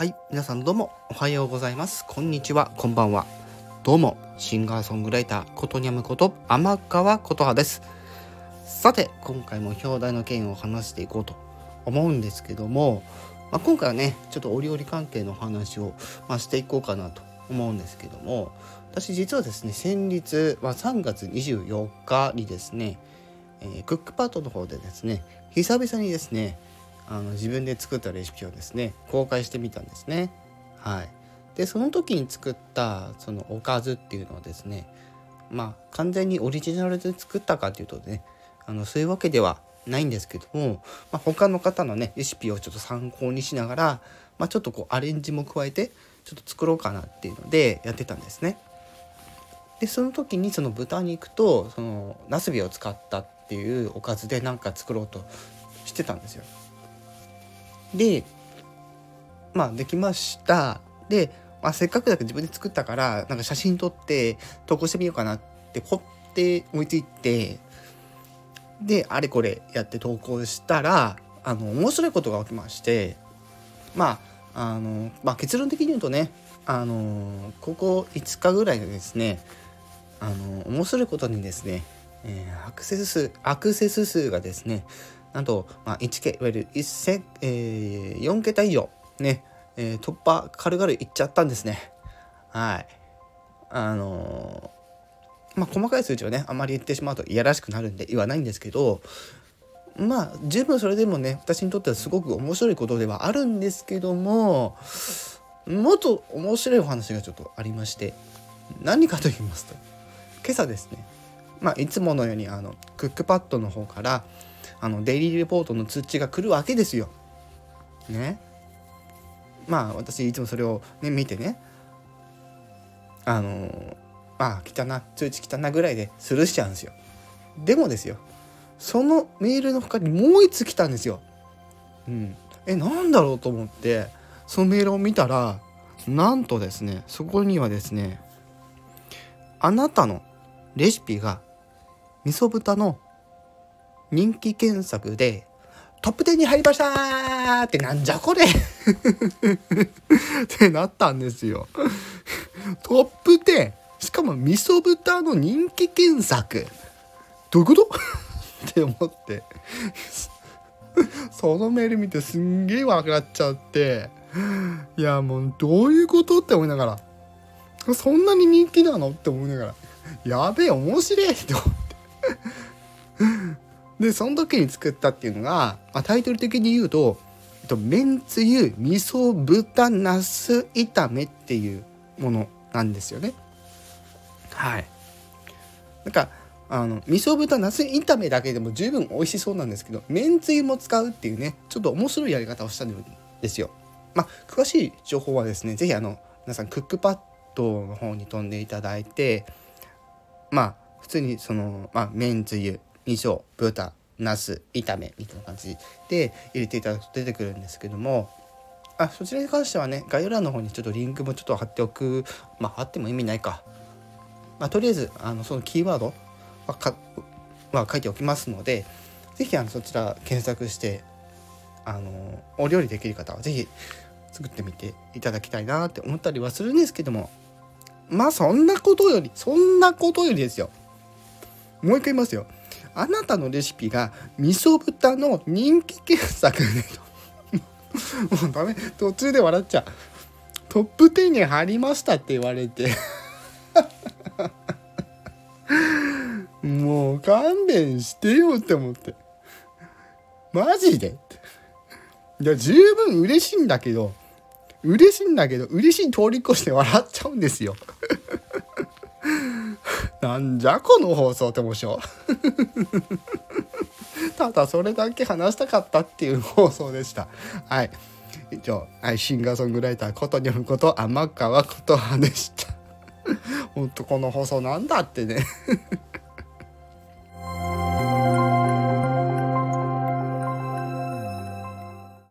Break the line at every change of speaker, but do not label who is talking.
はい、皆さんどうもおはようございます。こんにちは、こんばんは。どうも、シンガーソングライター、ことにゃむこと、天川琴葉です。さて、今回も表題の件を話していこうと思うんですけども、まあ、今回はね、ちょっと折々関係の話を、まあ、していこうかなと思うんですけども、私実はですね、先日、まあ、3月24日にですね、えー、クックパッドの方でですね、久々にですね、あの自分で作ったレシピをですね公開してみたんですね。はい、でその時に作ったそのおかずっていうのはですねまあ完全にオリジナルで作ったかっていうとねあのそういうわけではないんですけども、まあ、他の方のねレシピをちょっと参考にしながら、まあ、ちょっとこうアレンジも加えてちょっと作ろうかなっていうのでやってたんですね。でその時にその豚肉とそのナスビを使ったっていうおかずで何か作ろうとしてたんですよ。でまあできました。で、まあ、せっかくだけど自分で作ったからなんか写真撮って投稿してみようかなってこって思いついてであれこれやって投稿したらあの面白いことが起きましてまああの、まあ、結論的に言うとねあのここ5日ぐらいでですねあの面白いことにですね、えー、アクセス数アクセス数がですねなんと、まあ、1K、いわゆる1世、えー、4桁以上、ね、えー、突破、軽々いっちゃったんですね。はい。あのー、まあ、細かい数値はね、あまり言ってしまうといやらしくなるんで言わないんですけど、まあ、十分それでもね、私にとってはすごく面白いことではあるんですけども、もっと面白いお話がちょっとありまして、何かと言いますと、今朝ですね、まあ、いつものようにあのクックパッドの方からあのデイリーレポートの通知が来るわけですよ。ね。まあ私いつもそれを、ね、見てねあのまあ来たな通知来たなぐらいでスルーしちゃうんですよ。でもですよそのメールの他にもう一つ来たんですよ。うん、えなんだろうと思ってそのメールを見たらなんとですねそこにはですねあなたのレシピが味噌豚の人気検索でトップ10に入りましたってなんじゃこれ。ってなったんですよ。トップ10しかも味噌豚の人気検索。どういうこと？って思って。そのメール見てすんげえ笑っちゃって。いやもうどういうこと？って思いながら。そんなに人気なの？って思いながら。やべえ面白い。って思って。でその時に作ったっていうのが、まあ、タイトル的に言うと「とめんつゆ味噌豚なす炒め」っていうものなんですよね。はい。なんかあの味噌豚なす炒めだけでも十分美味しそうなんですけどめんつゆも使うっていうねちょっと面白いやり方をしたんですよ。まあ詳しい情報はですね是非あの皆さんクックパッドの方に飛んでいただいてまあ普通にその、まあ、めんつゆ味噌豚ナス炒めみたいな感じで入れていただくと出てくるんですけどもあそちらに関してはね概要欄の方にちょっとリンクもちょっと貼っておくまあ貼っても意味ないか、まあ、とりあえずあのそのキーワードはかは書いておきますので是非そちら検索してあのお料理できる方は是非作ってみていただきたいなって思ったりはするんですけどもまあそんなことよりそんなことよりですよ。もう一回言いますよ。あなたのレシピが味噌豚の人気検索ね もうダメ。途中で笑っちゃう。トップ10に貼りましたって言われて。もう勘弁してよって思って。マジで？いや十分嬉しいんだけど。嬉しいんだけど嬉しい通り越して笑っちゃうんですよ。なんじゃこの放送って面白 ただそれだけ話したかったっていう放送でした。はい。以上、はい、シンガーソングライターことにょんこと天川琴葉でした。ほんとこの放送なんだってね